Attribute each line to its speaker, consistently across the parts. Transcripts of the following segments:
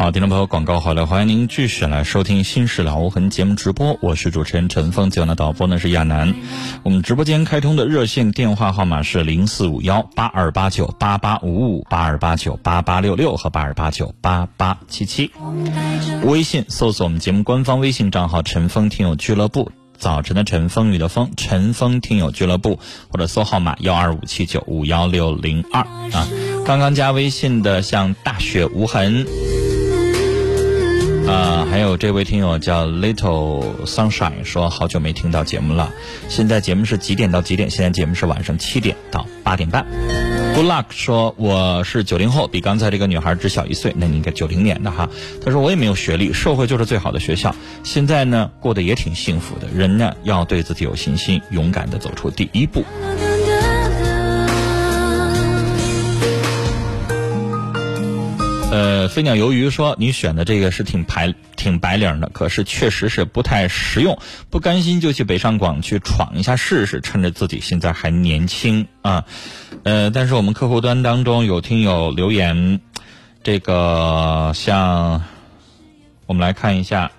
Speaker 1: 好，听众朋友，广告好了，欢迎您继续来收听《新事了无痕》节目直播，我是主持人陈峰，今晚的导播呢是亚楠。我们直播间开通的热线电话号码是零四五幺八二八九八八五五八二八九八八六六和八二八九八八七七。微信搜索我们节目官方微信账号“陈峰听友俱乐部”，早晨的晨，风雨的风，陈峰听友俱乐部，或者搜号码幺二五七九五幺六零二啊。刚刚加微信的像大雪无痕。啊，还有这位听友叫 Little Sunshine 说，好久没听到节目了。现在节目是几点到几点？现在节目是晚上七点到八点半。Good luck 说，我是九零后，比刚才这个女孩只小一岁。那你应该九零年的哈。他说我也没有学历，社会就是最好的学校。现在呢，过得也挺幸福的。人呢，要对自己有信心，勇敢的走出第一步。呃，飞鸟鱿鱼说你选的这个是挺白挺白领的，可是确实是不太实用。不甘心就去北上广去闯一下试试，趁着自己现在还年轻啊。呃，但是我们客户端当中有听友留言，这个像我们来看一下。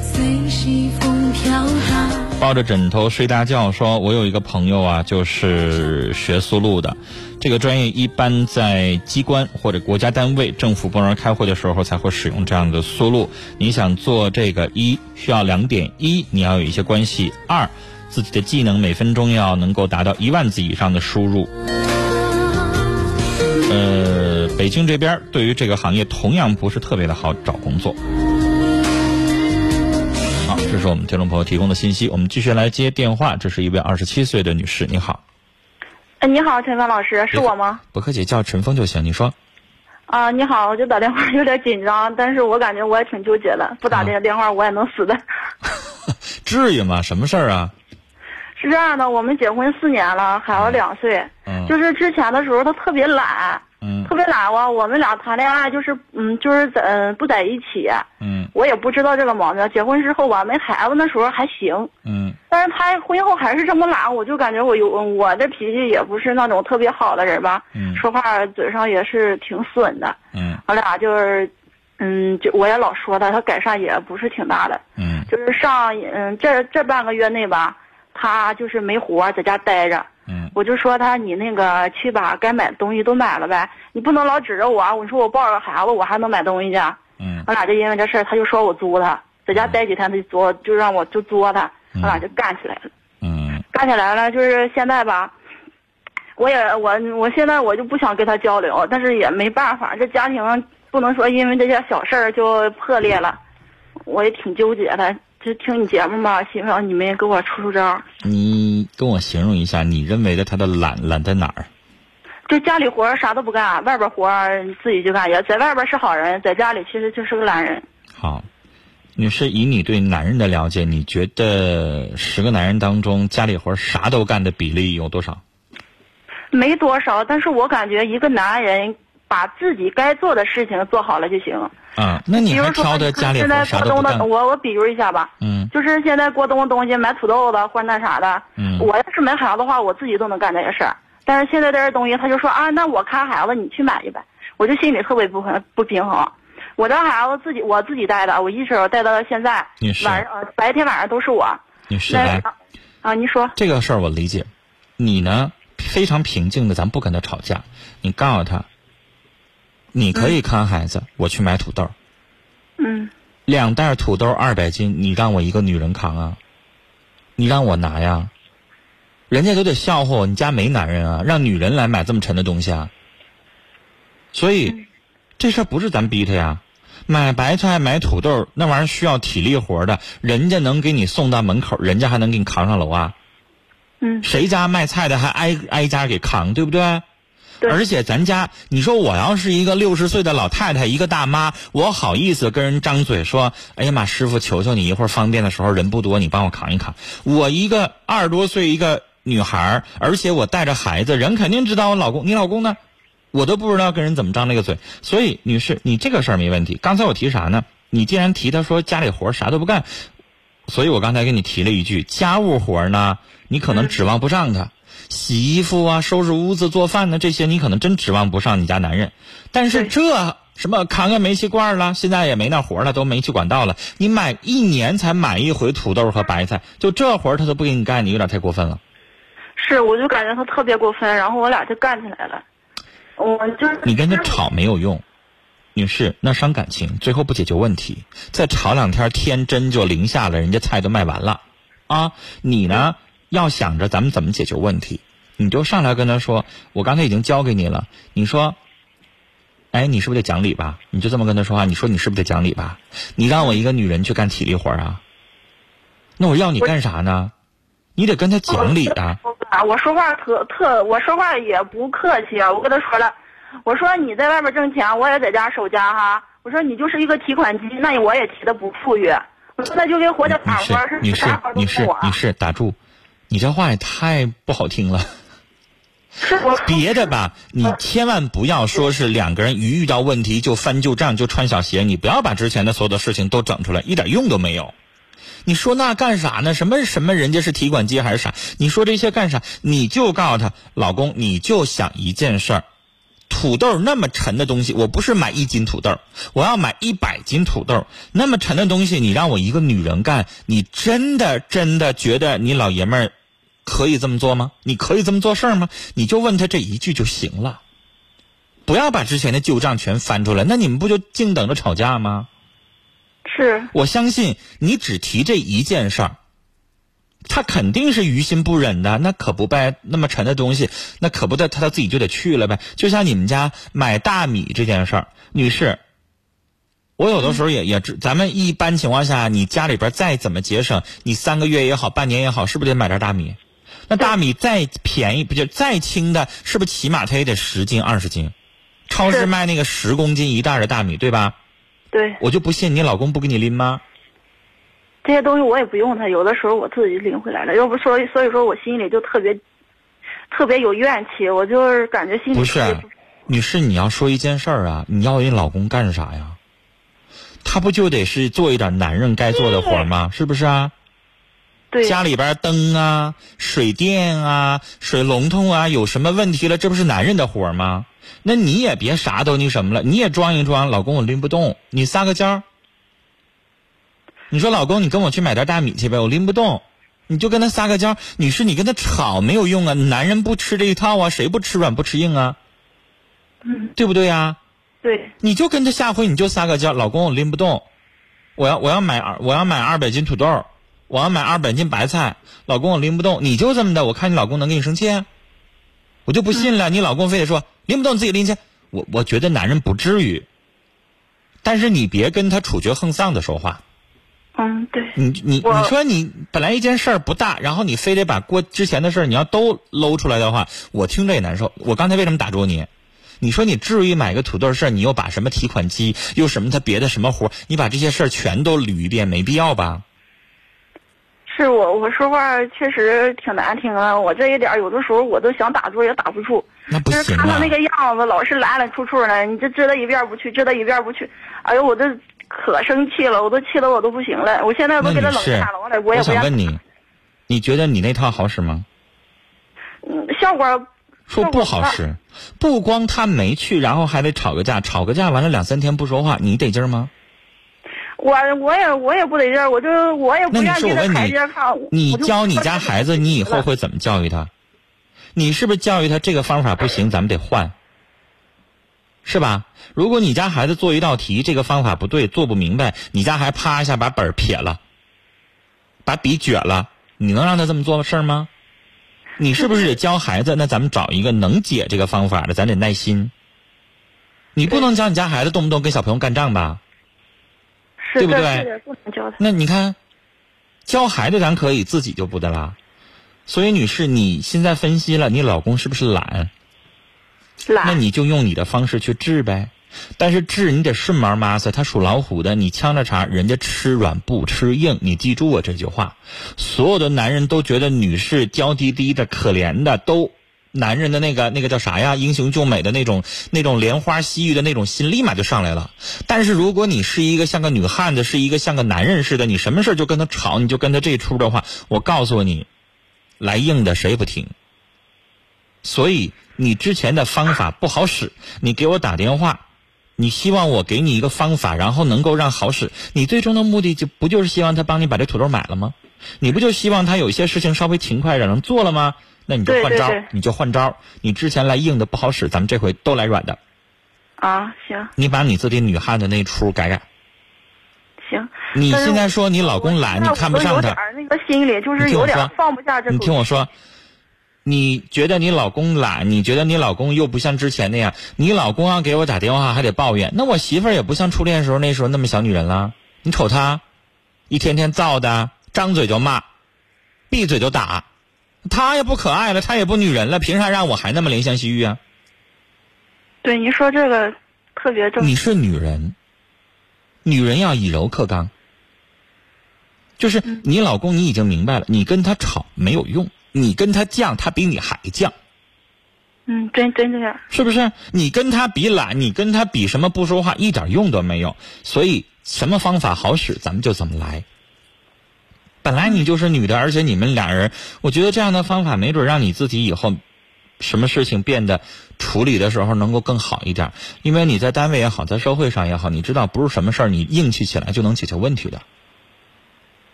Speaker 1: 随西风飘荡抱着枕头睡大觉，说我有一个朋友啊，就是学速录的。这个专业一般在机关或者国家单位、政府部门开会的时候才会使用这样的速录。你想做这个，一需要两点：一你要有一些关系；二自己的技能每分钟要能够达到一万字以上的输入。呃，北京这边对于这个行业同样不是特别的好找工作。这是我们听众朋友提供的信息，我们继续来接电话。这是一位二十七岁的女士，你好。
Speaker 2: 哎，你好，陈峰老师，是我吗？
Speaker 1: 不客气，叫陈峰就行。你说。
Speaker 2: 啊，你好，我就打电话有点紧张，但是我感觉我也挺纠结的，不打这个电话我也能死的。
Speaker 1: 至于吗？什么事儿啊？
Speaker 2: 是这样的，我们结婚四年了，孩子两岁。嗯。就是之前的时候，他特别懒。
Speaker 1: 嗯，
Speaker 2: 特别懒我我们俩谈恋爱就是，嗯，就是在嗯不在一起。
Speaker 1: 嗯，
Speaker 2: 我也不知道这个毛病。结婚之后吧，没孩子那时候还行。
Speaker 1: 嗯，
Speaker 2: 但是他婚后还是这么懒，我就感觉我有我的脾气也不是那种特别好的人吧。
Speaker 1: 嗯，
Speaker 2: 说话嘴上也是挺损的。
Speaker 1: 嗯，
Speaker 2: 我俩就是，嗯，就我也老说他，他改善也不是挺大的。
Speaker 1: 嗯，
Speaker 2: 就是上嗯这这半个月内吧，他就是没活在家待着。
Speaker 1: 嗯，
Speaker 2: 我就说他，你那个去把该买的东西都买了呗，你不能老指着我。我说我抱着个孩子，我还能买东西去。
Speaker 1: 嗯，
Speaker 2: 我俩就因为这事儿，他就说我作他，在家待几天他就作，就让我就作他，我俩就干起来了。
Speaker 1: 嗯，
Speaker 2: 干起来了，就是现在吧，我也我我现在我就不想跟他交流，但是也没办法，这家庭不能说因为这些小事儿就破裂了，我也挺纠结的。就听你节目吧，希望你们给我出出招。
Speaker 1: 你跟我形容一下，你认为的他的懒懒在哪儿？
Speaker 2: 就家里活啥都不干，外边活自己就干。也在外边是好人，在家里其实就是个懒人。
Speaker 1: 好，女士，以你对男人的了解，你觉得十个男人当中家里活啥都干的比例有多少？
Speaker 2: 没多少，但是我感觉一个男人。把自己该做的事情做好了就行。
Speaker 1: 嗯，那你还挑的家里
Speaker 2: 现在过冬的，我我比如一下吧。
Speaker 1: 嗯。
Speaker 2: 就是现在过冬的东西，买土豆子或者那啥的。
Speaker 1: 嗯。
Speaker 2: 我要是没孩子的话，我自己都能干这些事儿。但是现在这些东西，他就说啊，那我看孩子，你去买去呗。我就心里特别不平不平衡。我的孩子自己我自己带的，我一直带到现在。晚上白天晚上都是我。
Speaker 1: 你是来。
Speaker 2: 啊，你说。
Speaker 1: 这个事儿我理解。你呢，非常平静的，咱不跟他吵架。你告诉他。你可以看孩子，我去买土豆。
Speaker 2: 嗯。
Speaker 1: 两袋土豆二百斤，你让我一个女人扛啊？你让我拿呀？人家都得笑话我，你家没男人啊？让女人来买这么沉的东西啊？所以，这事儿不是咱逼他呀。买白菜买土豆那玩意儿需要体力活的，人家能给你送到门口，人家还能给你扛上楼啊？
Speaker 2: 嗯。
Speaker 1: 谁家卖菜的还挨挨家给扛，对不对？而且咱家，你说我要是一个六十岁的老太太，一个大妈，我好意思跟人张嘴说：“哎呀妈，师傅，求求你，一会儿方便的时候人不多，你帮我扛一扛。”我一个二十多岁一个女孩，而且我带着孩子，人肯定知道我老公。你老公呢？我都不知道跟人怎么张那个嘴。所以，女士，你这个事儿没问题。刚才我提啥呢？你既然提他说家里活啥都不干，所以我刚才给你提了一句家务活呢，你可能指望不上他。洗衣服啊，收拾屋子、做饭呢，这些你可能真指望不上你家男人。但是这什么扛个煤气罐了，现在也没那活了，都煤气管道了。你买一年才买一回土豆和白菜，就这活他都不给你干，你有点太过分了。
Speaker 2: 是，我就感觉他特别过分，然后我俩就干起来了。我就是
Speaker 1: 你跟他吵没有用，女士，那伤感情，最后不解决问题，再吵两天，天真就零下了，人家菜都卖完了，啊，你呢要想着咱们怎么解决问题，你就上来跟他说，我刚才已经教给你了，你说。哎，你是不是得讲理吧？你就这么跟他说话，你说你是不是得讲理吧？你让我一个女人去干体力活啊？那我要你干啥呢？你得跟他讲理啊！
Speaker 2: 我说话特特，我说话也不客气啊！我跟他说了，我说你在外边挣钱，我也在家守家哈。我说你就是一个提款机，那我也提的不富裕。我说那就跟活家干活似的，
Speaker 1: 女士，女士，女士，打住！你这话也太不好听了。别的吧，你千万不要说是两个人一遇到问题就翻旧账就穿小鞋，你不要把之前的所有的事情都整出来，一点用都没有。你说那干啥呢？什么什么人家是提款机还是啥？你说这些干啥？你就告诉他老公，你就想一件事儿：土豆那么沉的东西，我不是买一斤土豆，我要买一百斤土豆。那么沉的东西，你让我一个女人干，你真的真的觉得你老爷们儿？可以这么做吗？你可以这么做事儿吗？你就问他这一句就行了，不要把之前的旧账全翻出来。那你们不就静等着吵架吗？
Speaker 2: 是。
Speaker 1: 我相信你只提这一件事儿，他肯定是于心不忍的。那可不呗，那么沉的东西，那可不得他他自己就得去了呗。就像你们家买大米这件事儿，女士，我有的时候也也，咱们一般情况下，你家里边再怎么节省，你三个月也好，半年也好，是不是得买点大米？那大米再便宜，不就再轻的，是不是起码它也得十斤二十斤？超市卖那个十公斤一袋的大米，对吧？
Speaker 2: 对。
Speaker 1: 我就不信你老公不给你拎吗？
Speaker 2: 这些东西我也不用他，有的时候我自己拎回来了。要不说，所以说我心里就特别特别有怨气，我就是感觉心里
Speaker 1: 不是。女士，你要说一件事儿啊，你要你老公干啥呀？他不就得是做一点男人该做的活吗？是不是啊？对家里边灯啊、水电啊、水龙头啊有什么问题了？这不是男人的活吗？那你也别啥都那什么了，你也装一装。老公，我拎不动，你撒个娇。你说老公，你跟我去买袋大米去呗，我拎不动，你就跟他撒个娇。女士，你跟他吵没有用啊，男人不吃这一套啊，谁不吃软不吃硬啊？
Speaker 2: 嗯，
Speaker 1: 对不对呀？
Speaker 2: 对。
Speaker 1: 你就跟他下回你就撒个娇，老公，我拎不动，我要我要买二我要买二百斤土豆。我要买二百斤白菜，老公我拎不动，你就这么的，我看你老公能跟你生气？我就不信了，你老公非得说拎不动你自己拎去，我我觉得男人不至于，但是你别跟他处决横丧的说话。
Speaker 2: 嗯，对。
Speaker 1: 你你你说你本来一件事儿不大，然后你非得把过之前的事儿你要都搂出来的话，我听着也难受。我刚才为什么打住你？你说你至于买个土豆事儿，你又把什么提款机，又什么他别的什么活，你把这些事儿全都捋一遍，没必要吧？
Speaker 2: 是我我说话确实挺难听的，我这一点有的时候我都想打住也打不住。
Speaker 1: 那不
Speaker 2: 行看他那个样子，老是来来出出的，你这知道一遍不去，知道一遍不去。哎呦，我这可生气了，我都气得我都不行了。我现在都给他冷战了，我得我也不。
Speaker 1: 我想问你，你觉得你那套好使吗？
Speaker 2: 嗯，效果。
Speaker 1: 说不好使，不光他没去，然后还得吵个架，吵个架完了两三天不说话，你得劲吗？
Speaker 2: 我我也我也不得劲儿，我就我也不愿意在台阶上。
Speaker 1: 你教你家孩子，你以后会怎么教育他？你是不是教育他这个方法不行，咱们得换，是吧？如果你家孩子做一道题，这个方法不对，做不明白，你家孩啪一下把本儿撇了，把笔撅了，你能让他这么做事儿吗？你是不是得教孩子？那咱们找一个能解这个方法的，咱得耐心。你不能教你家孩子动不动跟小朋友干仗吧？对不对？那你看，教孩子咱可以，自己就不得了。所以，女士，你现在分析了，你老公是不是懒？
Speaker 2: 懒。
Speaker 1: 那你就用你的方式去治呗。但是治你得顺毛妈子，他属老虎的，你呛着茬，人家吃软不吃硬。你记住我这句话。所有的男人都觉得女士娇滴滴的、可怜的，都。男人的那个那个叫啥呀？英雄救美的那种那种莲花西域的那种心，立马就上来了。但是如果你是一个像个女汉子，是一个像个男人似的，你什么事就跟他吵，你就跟他这出的话，我告诉你，来硬的谁不听？所以你之前的方法不好使，你给我打电话，你希望我给你一个方法，然后能够让好使。你最终的目的就不就是希望他帮你把这土豆买了吗？你不就希望他有些事情稍微勤快点能做了吗？那你就换招，你就换招。你之前来硬的不好使，咱们这回都来软的。
Speaker 2: 啊，行。
Speaker 1: 你把你自己女汉子那出改改。
Speaker 2: 行。
Speaker 1: 你现在说你老公懒，你看不上他。
Speaker 2: 那个心里就是有点放不下这。
Speaker 1: 你听我说，你觉得你老公懒，你觉得你老公又不像之前那样，你老公要给我打电话还得抱怨，那我媳妇儿也不像初恋时候那时候那么小女人了。你瞅她，一天天造的，张嘴就骂，闭嘴就打。他也不可爱了，他也不女人了，凭啥让我还那么怜香惜玉啊？
Speaker 2: 对，你说这个特别正。
Speaker 1: 你是女人，女人要以柔克刚。就是你老公，你已经明白了，你跟他吵没有用，你跟他犟，他比你还犟。
Speaker 2: 嗯，真真这样。
Speaker 1: 是不是？你跟他比懒，你跟他比什么不说话，一点用都没有。所以，什么方法好使，咱们就怎么来。本来你就是女的，而且你们俩人，我觉得这样的方法没准让你自己以后，什么事情变得处理的时候能够更好一点。因为你在单位也好，在社会上也好，你知道不是什么事儿你硬气起来就能解决问题的，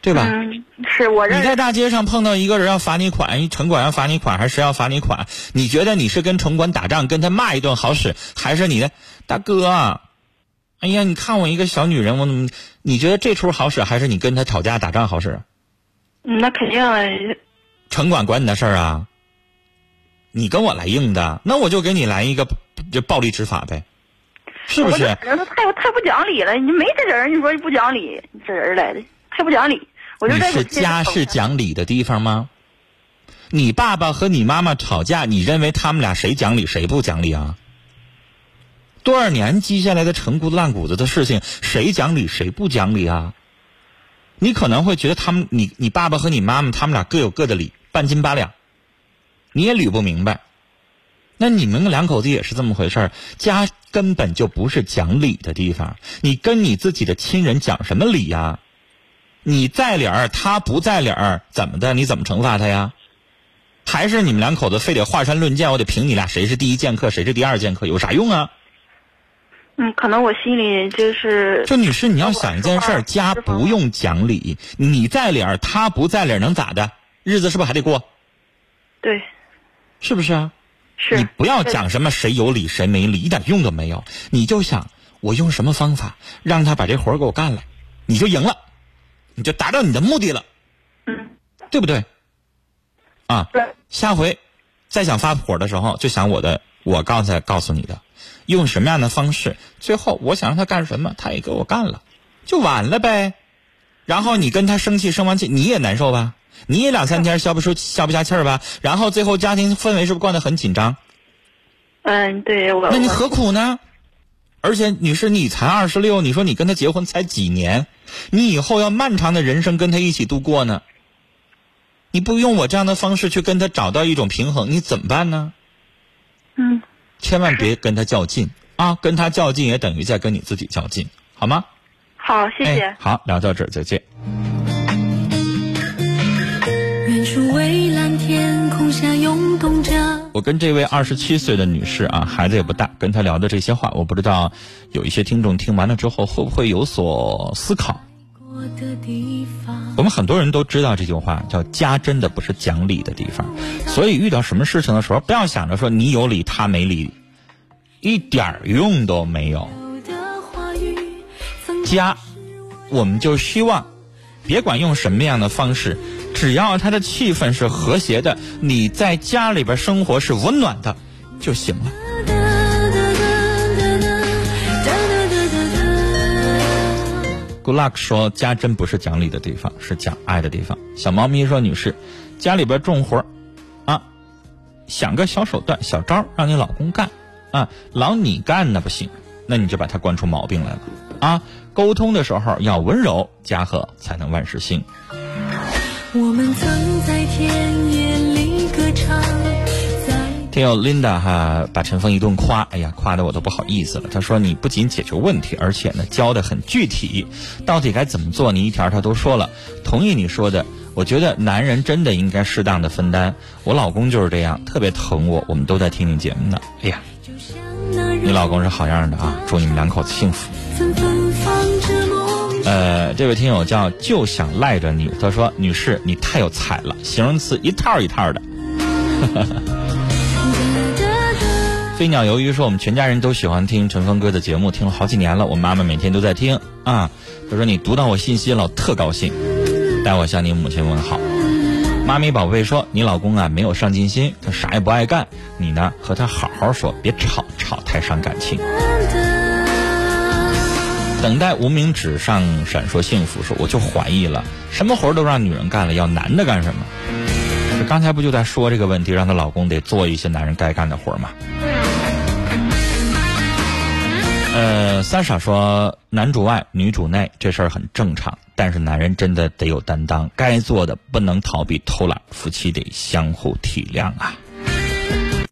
Speaker 1: 对吧？
Speaker 2: 嗯，是我。
Speaker 1: 你在大街上碰到一个人要罚你款，城管要罚你款，还是谁要罚你款？你觉得你是跟城管打仗，跟他骂一顿好使，还是你的大哥？哎呀，你看我一个小女人，我怎么？你觉得这出好使，还是你跟他吵架打仗好使？
Speaker 2: 那肯定。
Speaker 1: 城管管你的事儿啊？你跟我来硬的，那我就给你来一个就暴力执法呗，是不是？人
Speaker 2: 他太太不讲理了，你没这人，你说不讲理，这人来的太不讲理。我
Speaker 1: 你是家是讲理的地方吗？你爸爸和你妈妈吵架，你认为他们俩谁讲理谁不讲理啊？多少年积下来的陈骨烂骨子的事情，谁讲理谁不讲理啊？你可能会觉得他们，你你爸爸和你妈妈，他们俩各有各的理，半斤八两，你也捋不明白。那你们两口子也是这么回事儿，家根本就不是讲理的地方。你跟你自己的亲人讲什么理呀？你在理儿，他不在理儿，怎么的？你怎么惩罚他呀？还是你们两口子非得华山论剑？我得评你俩谁是第一剑客，谁是第二剑客，有啥用啊？
Speaker 2: 嗯，可能我心里就是。
Speaker 1: 就女士，你要想一件事儿，家不用讲理，你在理儿，他不在理儿，能咋的？日子是不是还得过？
Speaker 2: 对。
Speaker 1: 是不是啊？
Speaker 2: 是。
Speaker 1: 你不要讲什么谁有理谁没理，一点用都没有。你就想我用什么方法让他把这活儿给我干了，你就赢了，你就达到你的目的了。
Speaker 2: 嗯。
Speaker 1: 对不对？啊。
Speaker 2: 对。
Speaker 1: 下回再想发火的时候，就想我的，我刚才告诉你的。用什么样的方式？最后我想让他干什么，他也给我干了，就完了呗。然后你跟他生气，生完气你也难受吧？你也两三天消不出、消不下气儿吧？然后最后家庭氛围是不是惯得很紧张？
Speaker 2: 嗯，对。我
Speaker 1: 那你何苦呢？而且女士，你才二十六，你说你跟他结婚才几年，你以后要漫长的人生跟他一起度过呢？你不用我这样的方式去跟他找到一种平衡，你怎么办呢？
Speaker 2: 嗯。
Speaker 1: 千万别跟他较劲啊！跟他较劲也等于在跟你自己较劲，好吗？
Speaker 2: 好，谢谢。
Speaker 1: 好，聊到这儿，再见。我跟这位二十七岁的女士啊，孩子也不大，跟她聊的这些话，我不知道有一些听众听完了之后会不会有所思考。我们很多人都知道这句话，叫家真的不是讲理的地方，所以遇到什么事情的时候，不要想着说你有理他没理，一点用都没有。家，我们就希望，别管用什么样的方式，只要他的气氛是和谐的，你在家里边生活是温暖的就行了。Luck 说家真不是讲理的地方，是讲爱的地方。小猫咪说：“女士，家里边重活啊，想个小手段、小招让你老公干啊，老你干那不行，那你就把他惯出毛病来了啊。沟通的时候要温柔，家和才能万事兴。”我们曾在天。听友 Linda 哈把陈峰一顿夸，哎呀，夸的我都不好意思了。他说你不仅解决问题，而且呢教的很具体，到底该怎么做？你一条他都说了。同意你说的，我觉得男人真的应该适当的分担。我老公就是这样，特别疼我。我们都在听你节目呢。哎呀。你老公是好样的啊！祝你们两口子幸福。呃，这位听友叫就想赖着你，他说：“女士，你太有才了，形容词一套一套的。”飞鸟鱿鱼说：“我们全家人都喜欢听陈峰哥的节目，听了好几年了。我妈妈每天都在听啊。”他说：“你读到我信息了，特高兴，代我向你母亲问好。”妈咪宝贝说：“你老公啊，没有上进心，他啥也不爱干。你呢，和他好好说，别吵，吵太伤感情。”等待无名指上闪烁幸福，说我就怀疑了，什么活都让女人干了，要男的干什么？这刚才不就在说这个问题，让她老公得做一些男人该干的活吗？呃，三傻说男主外女主内这事儿很正常，但是男人真的得有担当，该做的不能逃避偷懒，夫妻得相互体谅啊。